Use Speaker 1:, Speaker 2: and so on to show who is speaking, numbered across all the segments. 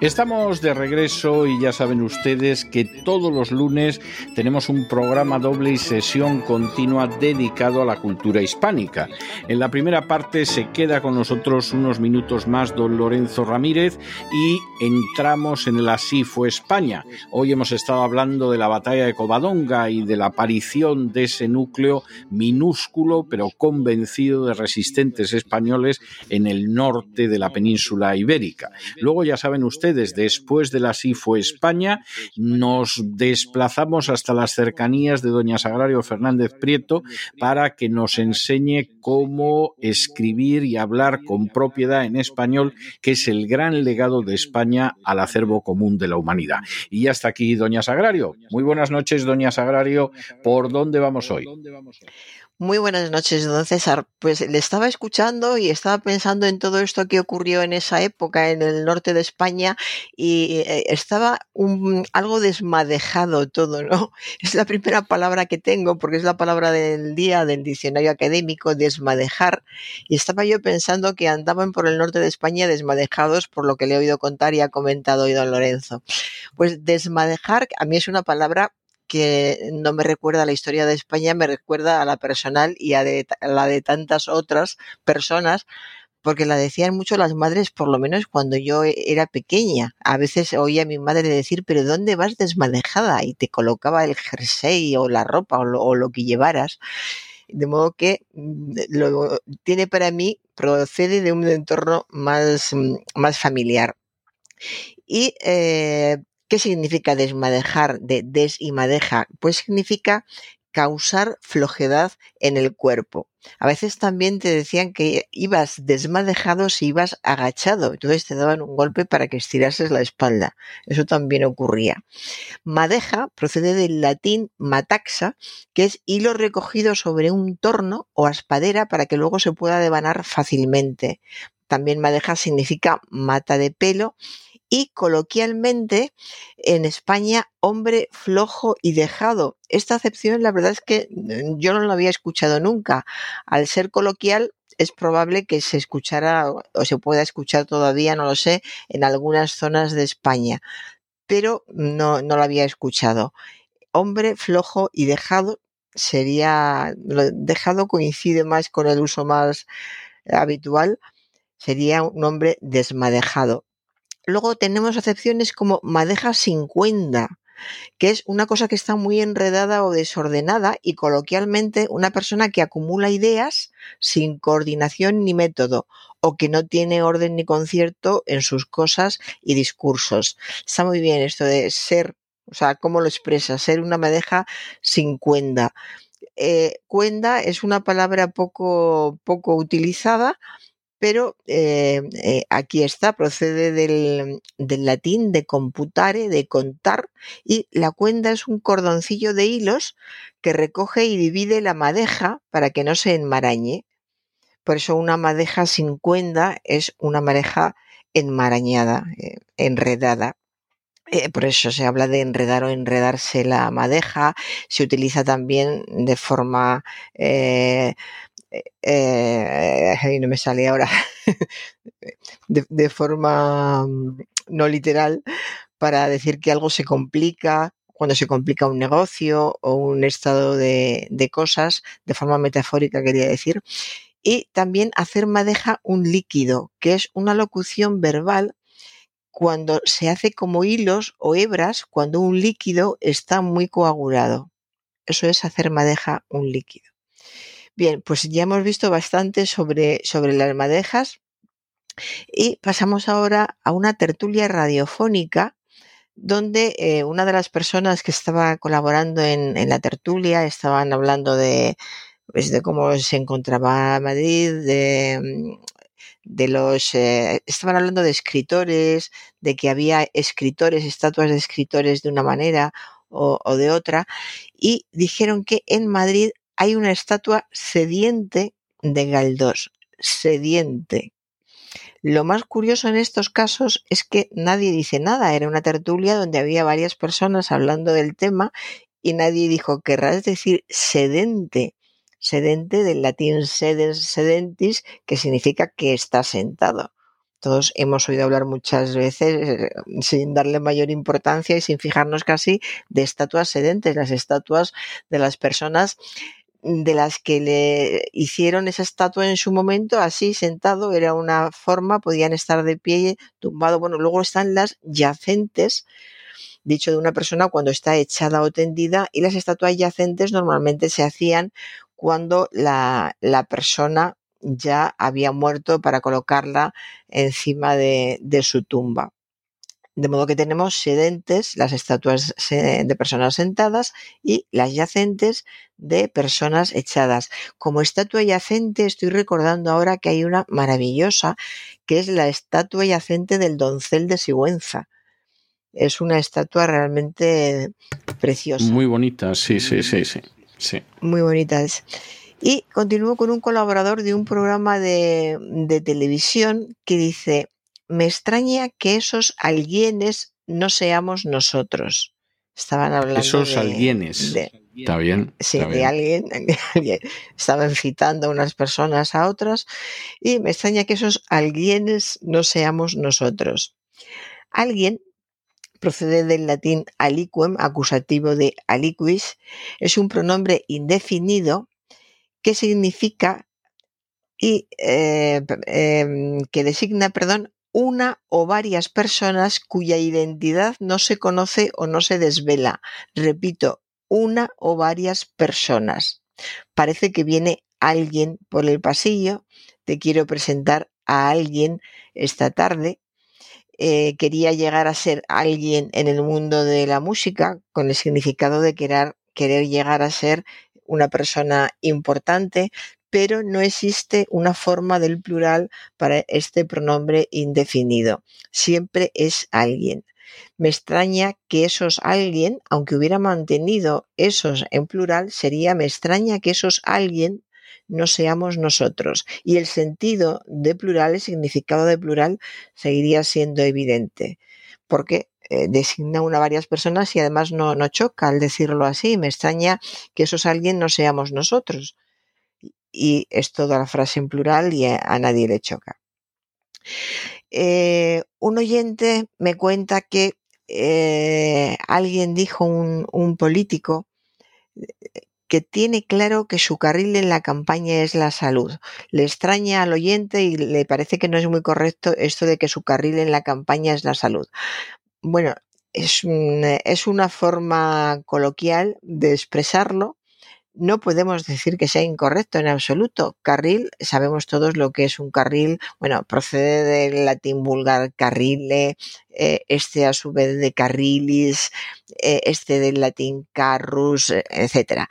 Speaker 1: Estamos de regreso y ya saben ustedes que todos los lunes tenemos un programa doble y sesión continua dedicado a la cultura hispánica. En la primera parte se queda con nosotros unos minutos más don Lorenzo Ramírez y entramos en el Así fue España. Hoy hemos estado hablando de la batalla de Covadonga y de la aparición de ese núcleo minúsculo pero convencido de resistentes españoles en el norte de la península ibérica. Luego ya saben ustedes después de la SIFO España, nos desplazamos hasta las cercanías de doña Sagrario Fernández Prieto para que nos enseñe cómo escribir y hablar con propiedad en español, que es el gran legado de España al acervo común de la humanidad. Y hasta aquí, doña Sagrario. Muy buenas noches, doña Sagrario. ¿Por dónde vamos hoy?
Speaker 2: Muy buenas noches, don César. Pues le estaba escuchando y estaba pensando en todo esto que ocurrió en esa época en el norte de España y eh, estaba algo desmadejado todo, ¿no? Es la primera palabra que tengo porque es la palabra del día del diccionario académico, desmadejar. Y estaba yo pensando que andaban por el norte de España desmadejados por lo que le he oído contar y ha comentado hoy don Lorenzo. Pues desmadejar a mí es una palabra que no me recuerda la historia de España, me recuerda a la personal y a, la de tantas otras personas, porque la decían mucho las madres, por lo menos cuando yo e, era pequeña. A veces oía a mi madre decir, pero ¿dónde vas desmadejada? Y te colocaba el jersey o la ropa o lo, o lo que llevaras. De modo que mm, lo tiene para mí, procede de un entorno más, mm, más familiar. Y eh, ¿Qué significa desmadejar de des y madeja? Pues significa causar flojedad en el cuerpo. A veces también te decían que ibas desmadejado si ibas agachado, entonces te daban un golpe para que estirases la espalda. Eso también ocurría. Madeja procede del latín mataxa, que es hilo recogido sobre un torno o aspadera para que luego se pueda devanar fácilmente. También madeja significa mata de pelo y coloquialmente en España hombre flojo y dejado. Esta acepción la verdad es que mm, yo no la había escuchado nunca. Al ser coloquial es probable que se escuchara o se pueda escuchar todavía, no lo sé, en algunas zonas de España, pero no, no la había escuchado. Hombre flojo y dejado sería, dejado coincide más con el uso más habitual, sería un hombre desmadejado. Luego tenemos acepciones como madeja sin cuenta, que es una cosa que está muy enredada o desordenada y coloquialmente una persona que acumula ideas sin coordinación ni método o que no tiene orden ni concierto en sus cosas y discursos. Está muy bien esto de ser, o sea, ¿cómo lo expresa? Ser una madeja sin. Eh, cuenda es una palabra poco, poco utilizada, pero eh, eh, aquí está, procede del, del, latín de computare, de contar, y la cuenda es un cordoncillo de hilos que recoge y divide la madeja para que no se enmarañe. Por eso una madeja sin cuenda es una madeja enmarañada, eh, enredada. por eso se habla de enredar o enredarse la madeja. Se utiliza también de forma eh, no me sale ahora, de, forma mm, no literal, para decir que algo se complica, cuando se complica un negocio o un estado de, de cosas, de forma metafórica quería decir. Y también hacer madeja un líquido, que es una locución verbal cuando se hace como hilos o hebras cuando un líquido está muy coagulado. Eso es hacer madeja un líquido. Bien, pues ya hemos visto bastante sobre, sobre las madejas y pasamos ahora a una tertulia radiofónica donde eh, una de las personas que estaba colaborando en, la tertulia estaban hablando de, pues, de cómo se encontraba Madrid, de, de los eh, estaban hablando de escritores, de que había escritores, estatuas de escritores de una manera, o de otra, y dijeron que en Madrid hay una estatua sediente de Galdós, sediente. Lo más curioso en estos casos es que nadie dice nada. Era una tertulia donde había varias personas hablando del tema y nadie dijo, querrás decir sedente. Sedente del latín sedens sedentis, que significa que está sentado. Todos hemos oído hablar muchas veces, eh, sin darle mayor importancia y sin fijarnos casi, de estatuas sedentes, las estatuas de las personas de las que le hicieron esa estatua en su momento, así sentado, era una forma, podían estar de pie, tumbado. Bueno, luego están las yacentes, dicho de una persona cuando está echada o tendida, y las estatuas yacentes normalmente se hacían cuando la, la persona ya había muerto para colocarla encima de, de su tumba. De modo que tenemos sedentes, las estatuas de personas sentadas y las yacentes de personas echadas. Como estatua yacente estoy recordando ahora que hay una maravillosa que es la estatua yacente del doncel de Sigüenza. Es una estatua realmente preciosa.
Speaker 1: Muy bonita, sí, sí, sí, sí. sí.
Speaker 2: Muy bonita es. Y continúo con un colaborador de un programa de, de televisión que dice, me extraña que esos alguienes no seamos nosotros. Estaban hablando
Speaker 1: esos
Speaker 2: de,
Speaker 1: alguienes.
Speaker 2: de-
Speaker 1: Está bien.
Speaker 2: sí,
Speaker 1: está
Speaker 2: de
Speaker 1: bien.
Speaker 2: alguien, de alguien. Estaban citando a unas personas a otras y me extraña que esos alguienes no seamos nosotros. Alguien procede del latín aliquem, acusativo de aliquis, es un pronombre indefinido que significa y eh, em, que designa, perdón, una o varias personas cuya identidad no se conoce o no se desvela. Repito, una o varias personas. Parece que viene alguien por el pasillo. Te quiero presentar a alguien esta tarde. Eh, quería llegar a ser alguien en el mundo de la música con el significado de querer, querer llegar a ser una persona importante, pero no existe una forma del plural para este pronombre indefinido. Siempre es alguien. Me extraña que esos alguien, aunque hubiera mantenido esos en plural, sería me extraña que esos alguien no seamos nosotros. Y el sentido de plural, el significado de plural, seguiría siendo evidente. Porque eh, designa una varias personas y además no, no choca al decirlo así. Me extraña que esos alguien no seamos nosotros y es toda la frase en plural y a, nadie le choca. Eh, un oyente me cuenta que eh, alguien dijo, un, político, que tiene claro que su carril en la campaña es la salud. Le extraña al oyente y le parece que no es muy correcto esto de que su carril en la campaña es la salud. Bueno, es, es una forma coloquial de expresarlo. No podemos decir que sea incorrecto en absoluto. Carril, sabemos todos lo que es un carril. Bueno, procede del latín vulgar carrile, eh, este a su vez de carrilis, eh, este del latín carrus, eh, etcétera.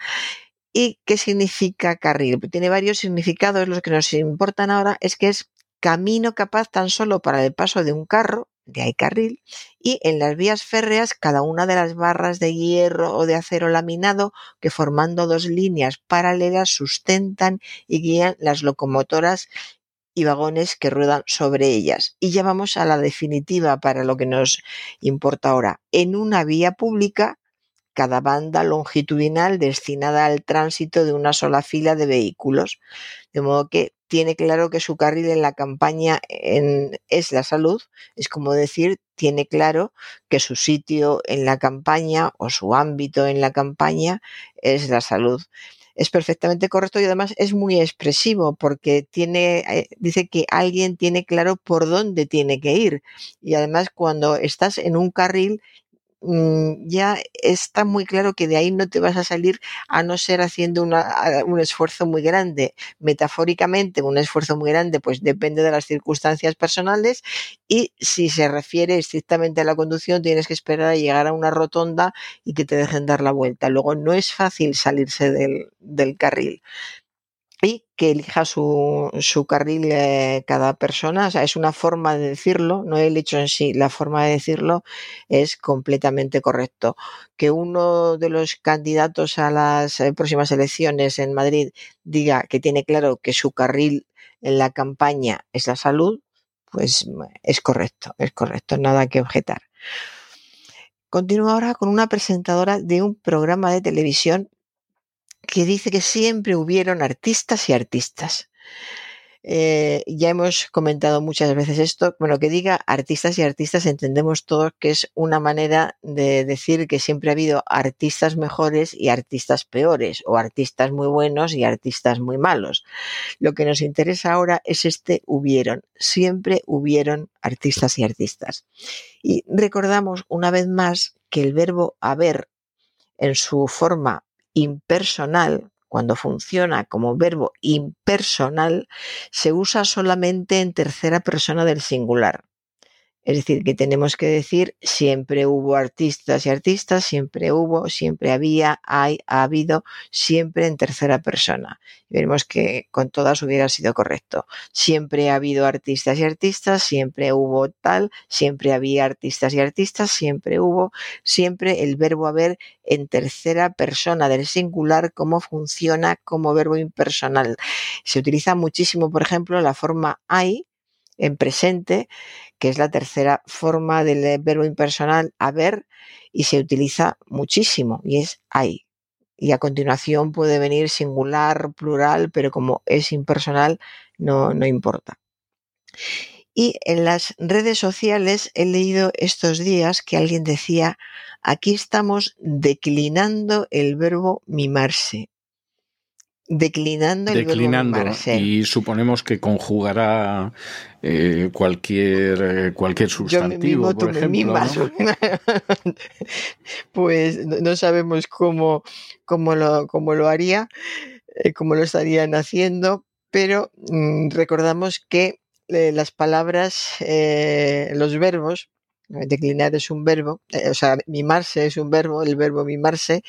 Speaker 2: ¿Y qué significa carril? Tiene varios significados. Los que nos importan ahora es que es camino capaz tan solo para el paso de un carro, de ahí carril, y en las vías férreas cada una de las barras de hierro o de acero laminado que formando dos líneas paralelas sustentan y guían las locomotoras y vagones que ruedan sobre ellas. Y ya vamos a la definitiva para lo que nos importa ahora. En una vía pública, cada banda longitudinal destinada al tránsito de una sola fila de vehículos. De modo que tiene claro que su carril en la campaña es la salud. Es como decir, tiene claro que su sitio en la campaña o su ámbito en la campaña es la salud. Es perfectamente correcto y además es muy expresivo porque tiene, eh, dice que alguien tiene claro por dónde tiene que ir. Y además cuando estás en un carril ya está muy claro que de ahí no te vas a salir a no ser haciendo una- un esfuerzo muy grande. Metafóricamente, un esfuerzo muy grande, pues depende de las circunstancias personales y si se refiere estrictamente a la conducción, tienes que esperar a llegar a una rotonda y que te dejen dar la vuelta. Luego no es fácil salirse del, del carril. Y que elija su, su carril eh, cada persona. O sea, es una forma de decirlo, no el hecho en sí, la forma de decirlo es completamente correcto. Que uno de los candidatos a las eh, próximas elecciones en Madrid diga que tiene claro que su carril en la campaña es la salud, pues es correcto, es correcto, nada que objetar. Continúo ahora con una presentadora de un programa de televisión que dice que siempre hubieron artistas y artistas. Eh, ya hemos comentado muchas veces esto. Bueno, que diga artistas y artistas, entendemos todos que es una manera de decir que siempre ha habido artistas mejores y artistas peores, o artistas muy buenos y artistas muy malos. Lo que nos interesa ahora es este hubieron. Siempre hubieron artistas y artistas. Y recordamos una vez más que el verbo haber en su forma impersonal, cuando funciona como verbo impersonal, se usa solamente en tercera persona del singular. Es decir, que tenemos que decir siempre hubo artistas y artistas, siempre hubo, siempre había, hay, ha habido, siempre en tercera persona. Y veremos que con todas hubiera sido correcto. Siempre ha habido artistas y artistas, siempre hubo tal, siempre había artistas y artistas, siempre hubo, siempre el verbo haber en tercera persona del singular, cómo funciona como verbo impersonal. Se utiliza muchísimo, por ejemplo, la forma hay en presente, que es la tercera forma del eh, verbo impersonal haber y se utiliza muchísimo y es hay. Y a continuación puede venir singular, plural, pero como es impersonal no, no importa. Y en las redes sociales he leído estos días que alguien decía, aquí estamos declinando el verbo mimarse declinando el
Speaker 1: declinando y suponemos que conjugará eh, cualquier eh, cualquier sustantivo por ejemplo
Speaker 2: pues no sabemos cómo cómo lo cómo lo haría eh, cómo lo estarían haciendo pero mm, recordamos que las palabras los verbos declinar es un verbo o sea mimarse es un verbo el verbo mimarse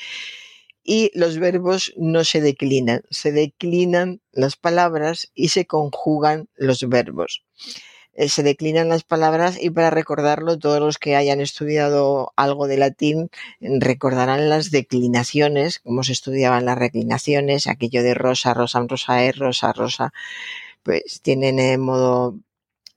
Speaker 2: y los verbos no se declinan, se declinan las palabras y se conjugan los verbos. Eh, se declinan las palabras y para recordarlo, todos los que hayan estudiado algo de latín recordarán las declinaciones, como se estudiaban las reclinaciones, aquello de rosa, rosa, rosa, es, rosa, rosa, pues tienen en modo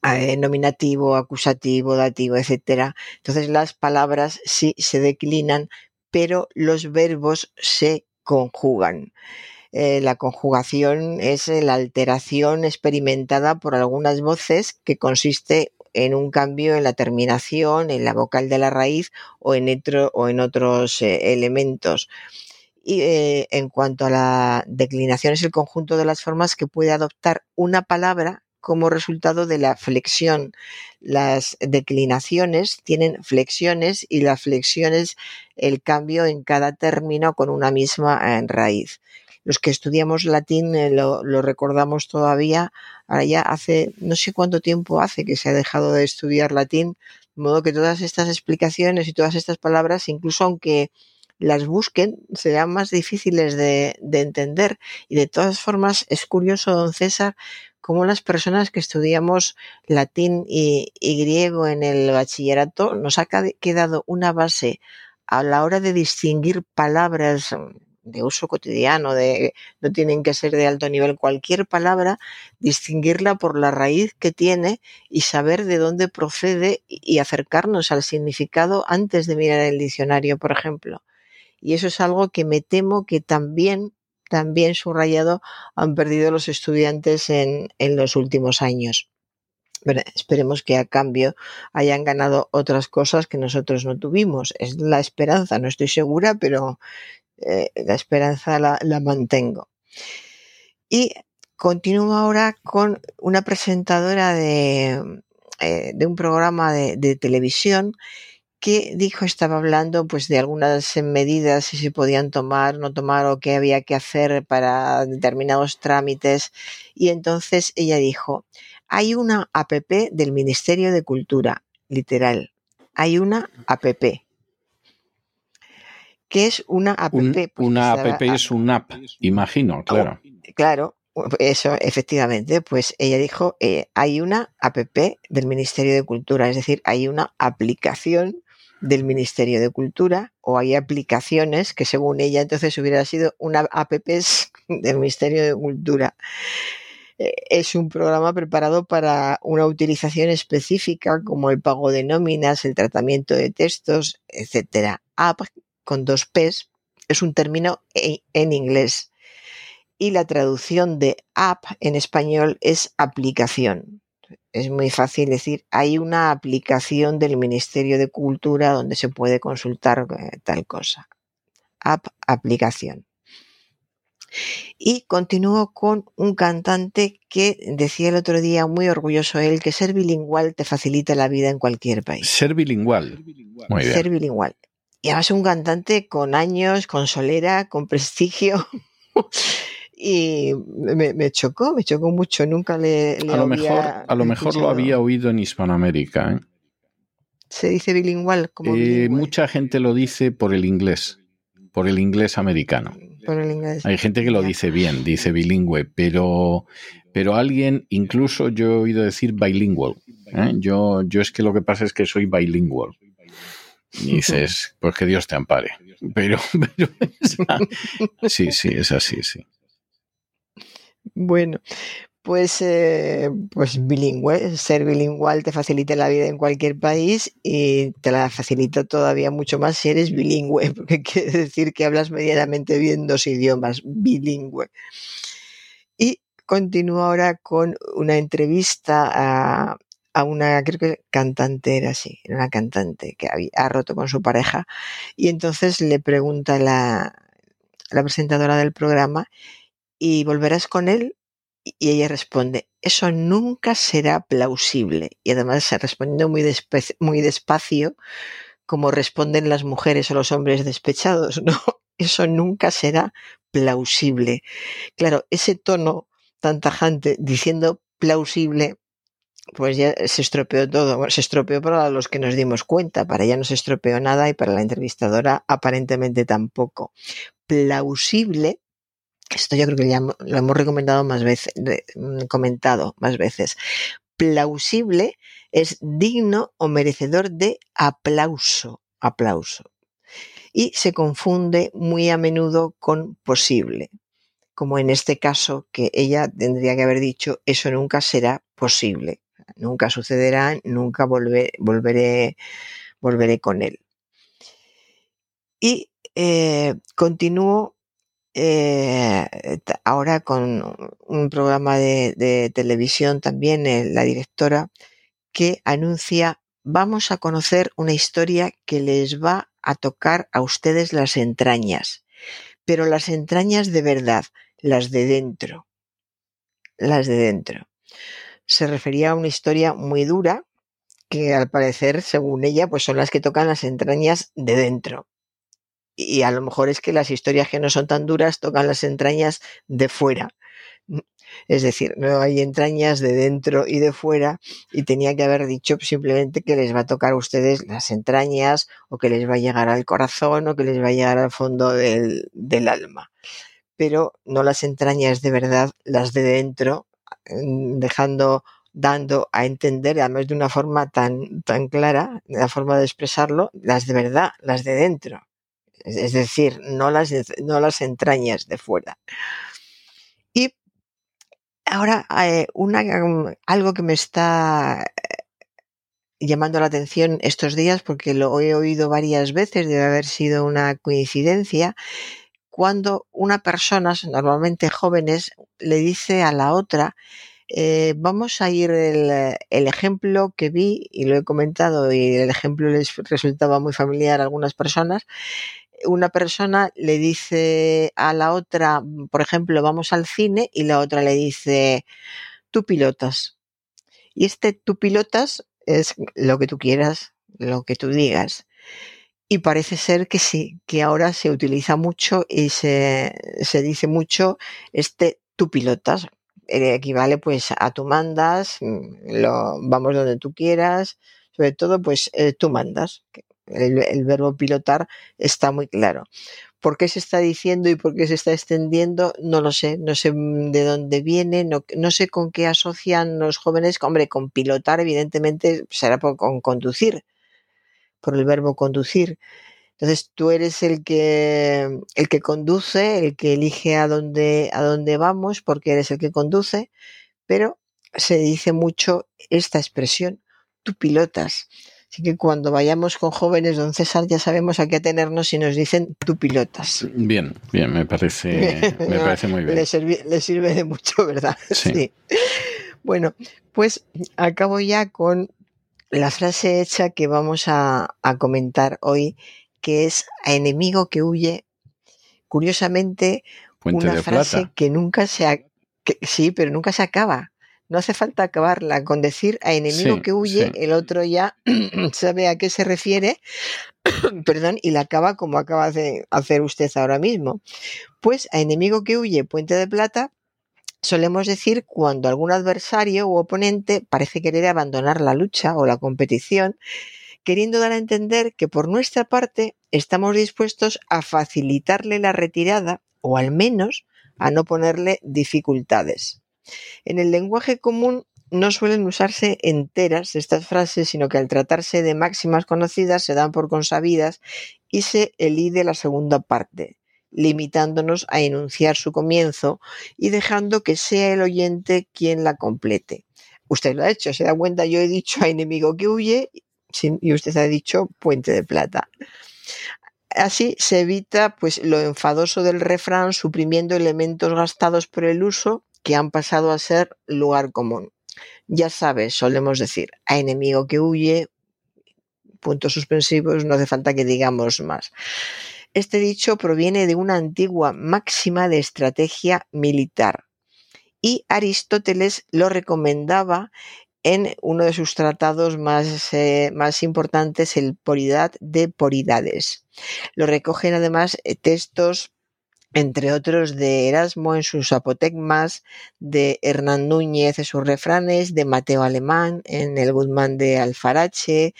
Speaker 2: eh, nominativo, acusativo, dativo, etcétera. Entonces las palabras sí se declinan, pero los verbos se conjugan. Eh, la conjugación es la alteración experimentada por algunas voces que consiste en un cambio en la terminación, en la vocal de la raíz o en, otros eh, elementos. Y eh, en cuanto a la declinación, es el conjunto de las formas que puede adoptar una palabra como resultado de la flexión. Las declinaciones tienen flexiones y las flexiones el cambio en cada término con una misma eh, raíz. Los que estudiamos latín eh, lo, recordamos todavía, ahora ya hace no sé cuánto tiempo hace que se ha dejado de estudiar latín, de modo que todas estas explicaciones y todas estas palabras, incluso aunque las busquen, serán más difíciles de, de entender. Y de todas formas, es curioso, don César, cómo las personas que estudiamos latín y, griego en el bachillerato nos ha quedado una base a la hora de distinguir palabras de uso cotidiano, de, no tienen que ser de alto nivel, cualquier palabra, distinguirla por la raíz que tiene y saber de dónde procede y acercarnos al significado antes de mirar el diccionario, por ejemplo. Y eso es algo que me temo que también también subrayado han perdido los estudiantes en, los últimos años. esperemos que a cambio hayan ganado otras cosas que nosotros no tuvimos. Es la esperanza, no estoy segura, pero eh, la esperanza la, mantengo. Y continúo ahora con una presentadora de, eh, un programa de televisión que dijo estaba hablando pues de algunas medidas si se podían tomar, no tomar o qué había que hacer para determinados trámites y entonces ella dijo, hay una APP del Ministerio de Cultura, literal, hay una APP. ¿Qué es una APP?
Speaker 1: Pues una APP es un app, imagino, claro.
Speaker 2: Claro, Eso, efectivamente, pues ella dijo, eh, hay una APP del Ministerio de Cultura, es decir, hay una aplicación del Ministerio de Cultura o hay aplicaciones que según ella entonces hubiera sido una app del Ministerio de Cultura. Eh, es un programa preparado para una utilización específica como el pago de nóminas, el tratamiento de textos, etcétera. App con dos P's es un término en inglés y la traducción de app en español es aplicación. Es muy fácil decir, hay una aplicación del Ministerio de Cultura donde se puede consultar eh, tal cosa. App, aplicación. Y continúo con un cantante que decía el otro día, muy orgulloso él, que ser bilingüal te facilita la vida en cualquier país.
Speaker 1: Ser bilingüal.
Speaker 2: Muy bien. Ser bilingüal. Y además un cantante con años, con solera, con prestigio. y me, chocó, me chocó mucho. Nunca le,
Speaker 1: a lo mejor, a lo mejor lo había oído en Hispanoamérica. ¿eh?
Speaker 2: Se dice bilingüal. Como
Speaker 1: eh, Mucha gente lo dice por el inglés, por el inglés americano. Hay gente que lo dice bien, dice bilingüe, pero, pero alguien, incluso yo he oído decir bilingual. ¿eh? Yo, yo es que lo que pasa es que soy bilingual. Y dices, pues que Dios te ampare. Pero, pero sí, sí, es así, sí.
Speaker 2: Bueno, pues, eh, pues bilingüe, ser bilingüe te facilita la vida en cualquier país y te la facilita todavía mucho más si eres bilingüe, porque quiere decir que hablas medianamente bien dos idiomas, bilingüe. Y continúo ahora con una entrevista a, a una, creo que cantante era así, una cantante que ha roto con su pareja y entonces le pregunta la, la presentadora del programa y volverás con él y ella responde, eso nunca será plausible. Y además respondiendo muy, muy despacio, como responden las mujeres o los hombres despechados, no, eso nunca será plausible. Claro, ese tono tan tajante diciendo plausible, pues ya se estropeó todo. Bueno, se estropeó para los que nos dimos cuenta, para ella no se estropeó nada y para la entrevistadora aparentemente tampoco. Plausible esto yo creo que ya lo hemos recomendado más veces, mm, comentado más veces. Plausible es digno o merecedor de aplauso, aplauso. Y se confunde muy a menudo con posible, como en este caso que ella tendría que haber dicho eso nunca será posible, nunca sucederá, nunca volveré, volveré con él. Y eh, continúo eh, ahora con un programa de, televisión también, eh, la directora, que anuncia, vamos a conocer una historia que les va a tocar a ustedes las entrañas, pero las entrañas de verdad, las de dentro, las de dentro. Se refería a una historia muy dura, que al parecer, según ella, pues son las que tocan las entrañas de dentro y a lo mejor es que las historias que no son tan duras tocan las entrañas de fuera. Es decir, no hay entrañas de dentro y de fuera y tenía que haber dicho simplemente que les va a tocar a ustedes las entrañas o que les va a llegar al corazón o que les va a llegar al fondo del, alma. Pero no las entrañas de verdad, las de dentro, mm, dejando dando a entender, además de una forma tan, tan clara, la forma de expresarlo, las de verdad, las de dentro es decir, no las, no las entrañas de fuera. Y ahora, eh, mm, algo que me está eh, llamando la atención estos días, porque lo he oído varias veces, debe haber sido una coincidencia, cuando una persona, normalmente jóvenes, le dice a la otra, eh, vamos a ir el, el, ejemplo que vi y lo he comentado y el ejemplo les resultaba muy familiar a algunas personas una persona le dice a la otra, por ejemplo, vamos al cine y la otra le dice, tú pilotas. Y este tú pilotas es lo que tú quieras, lo que tú digas. Y parece ser que sí, que ahora se utiliza mucho y se, se dice mucho este tú pilotas. equivale pues a tú mandas, lo, vamos donde tú quieras, sobre todo pues eh, tú mandas, el, verbo pilotar está muy claro. por qué se está diciendo y por qué se está extendiendo, no lo sé, no sé de dónde viene, no, sé con qué asocian los jóvenes, hombre, con pilotar evidentemente será por, con conducir, por el verbo conducir. Entonces tú eres el que, el que conduce, el que elige a dónde, a dónde vamos, porque eres el que conduce, pero se dice mucho esta expresión, tú pilotas. Así que cuando vayamos con jóvenes, don César, ya sabemos a qué atenernos si nos dicen tú pilotas.
Speaker 1: Bien, bien, me parece, me parece muy bien.
Speaker 2: Le, sirve de mucho, ¿verdad? Sí. Bueno, pues acabo ya con la frase hecha que vamos a, comentar hoy, que es a enemigo que huye. Curiosamente, una frase que nunca se ha, sí, pero nunca se acaba no hace falta acabarla con decir a enemigo que huye, el otro ya sabe a qué se refiere, perdón, y la acaba como acaba de hacer usted ahora mismo. Pues a enemigo que huye, puente de plata, solemos decir cuando algún adversario u oponente parece querer abandonar la lucha o la competición, queriendo dar a entender que por nuestra parte estamos dispuestos a facilitarle la retirada o al menos a no ponerle dificultades. En el lenguaje común no suelen usarse enteras estas frases, sino que al tratarse de máximas conocidas se dan por consabidas y se elide la segunda parte, limitándonos a enunciar su comienzo y dejando que sea el oyente quien la complete. Usted lo ha hecho, se da cuenta, yo he dicho a enemigo que huye y usted ha dicho puente de plata. Así se evita pues lo enfadoso del refrán suprimiendo elementos gastados por el uso que han pasado a ser lugar común. Ya sabes, solemos decir, a enemigo que huye, puntos suspensivos, no hace falta que digamos más. Este dicho proviene de una antigua máxima de estrategia militar y Aristóteles lo recomendaba en uno de sus tratados más, eh, más importantes, el Poridad de Poridades. Lo recogen además eh, textos entre otros de Erasmo en sus apotegmas, de Hernán Núñez en sus refranes, de Mateo Alemán en el Guzmán de Alfarache,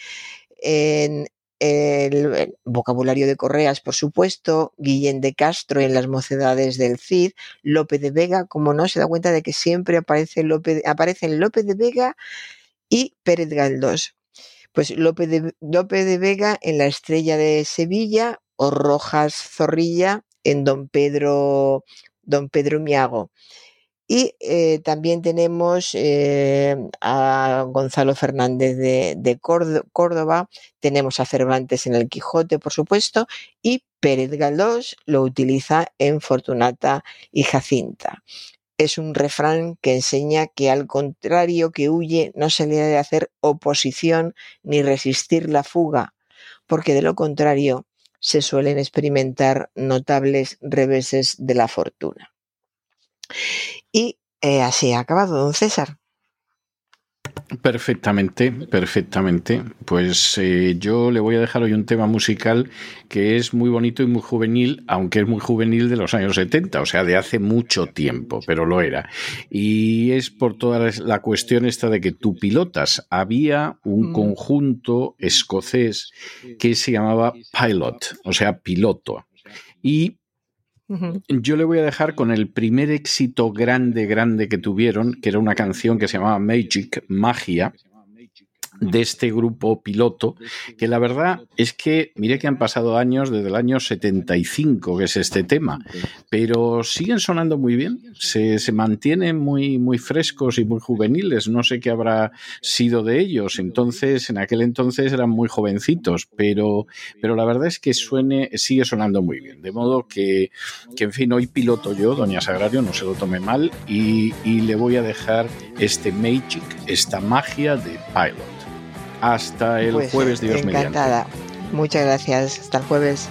Speaker 2: en el vocabulario de Correas, por supuesto, Guillén de Castro en las mocedades del Cid, Lope de Vega, como no se da cuenta de que siempre aparece Lope, aparecen Lope de Vega y Pérez Galdós. Pues Lope de, Lope de Vega en La Estrella de Sevilla o Rojas Zorrilla en Don Pedro, Don Pedro Miago. Y eh, también tenemos eh, a Gonzalo Fernández de, Córdoba, tenemos a Cervantes en el Quijote, por supuesto, y Pérez Galdós lo utiliza en Fortunata y Jacinta. Es un refrán que enseña que al contrario que huye no se le debe hacer oposición ni resistir la fuga, porque de lo contrario se suelen experimentar notables reveses de la fortuna. Y eh, así ha acabado, don César.
Speaker 1: Perfectamente, perfectamente. Pues eh, yo le voy a dejar hoy un tema musical que es muy bonito y muy juvenil, aunque es muy juvenil de los años 70, o sea, de hace mucho tiempo, pero lo era. Y es por toda la cuestión esta de que tú pilotas. Había un mm. conjunto escocés que se llamaba Pilot, o sea, piloto. Y yo le voy a dejar con el primer éxito grande, grande que tuvieron, que era una canción que se llamaba Magic, Magia, de este grupo piloto, que la verdad es que, mire que han pasado años desde el año 75, que es este tema, pero siguen sonando muy bien, se, se mantienen muy, muy frescos y muy juveniles, no sé qué habrá sido de ellos, entonces, en aquel entonces eran muy jovencitos, pero, pero la verdad es que suene, sigue sonando muy bien, de modo que, que en fin, hoy piloto yo, doña Sagrario, no se lo tome mal, y, y le voy a dejar este Magic, esta magia de Pilot. Hasta el pues, jueves, Dios
Speaker 2: encantada. Muchas gracias. Hasta el jueves.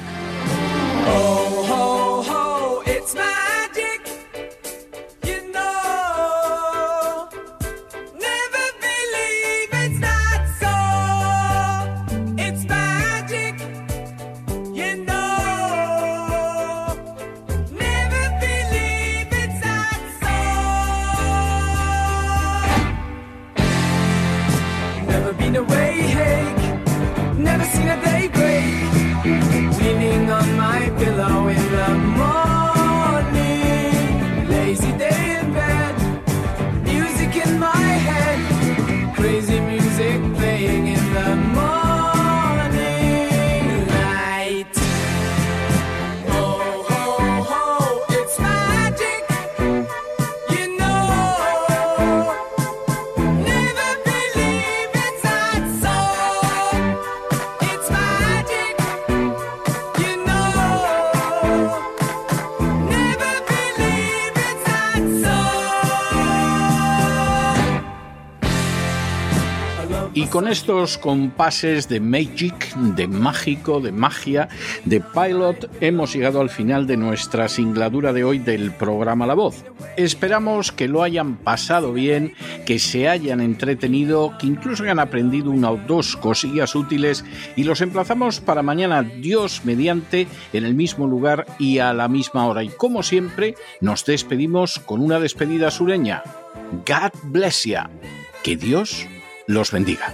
Speaker 1: Con estos compases de Magic, de mágico, de magia, de pilot, hemos llegado al final de nuestra singladura de hoy del programa La Voz. Esperamos que lo hayan pasado bien, que se hayan entretenido, que incluso hayan aprendido una o dos cosillas útiles y los emplazamos para mañana, Dios mediante, en el mismo lugar y a la misma hora. Y como siempre, nos despedimos con una despedida sureña. God bless you. Que Dios los bendiga.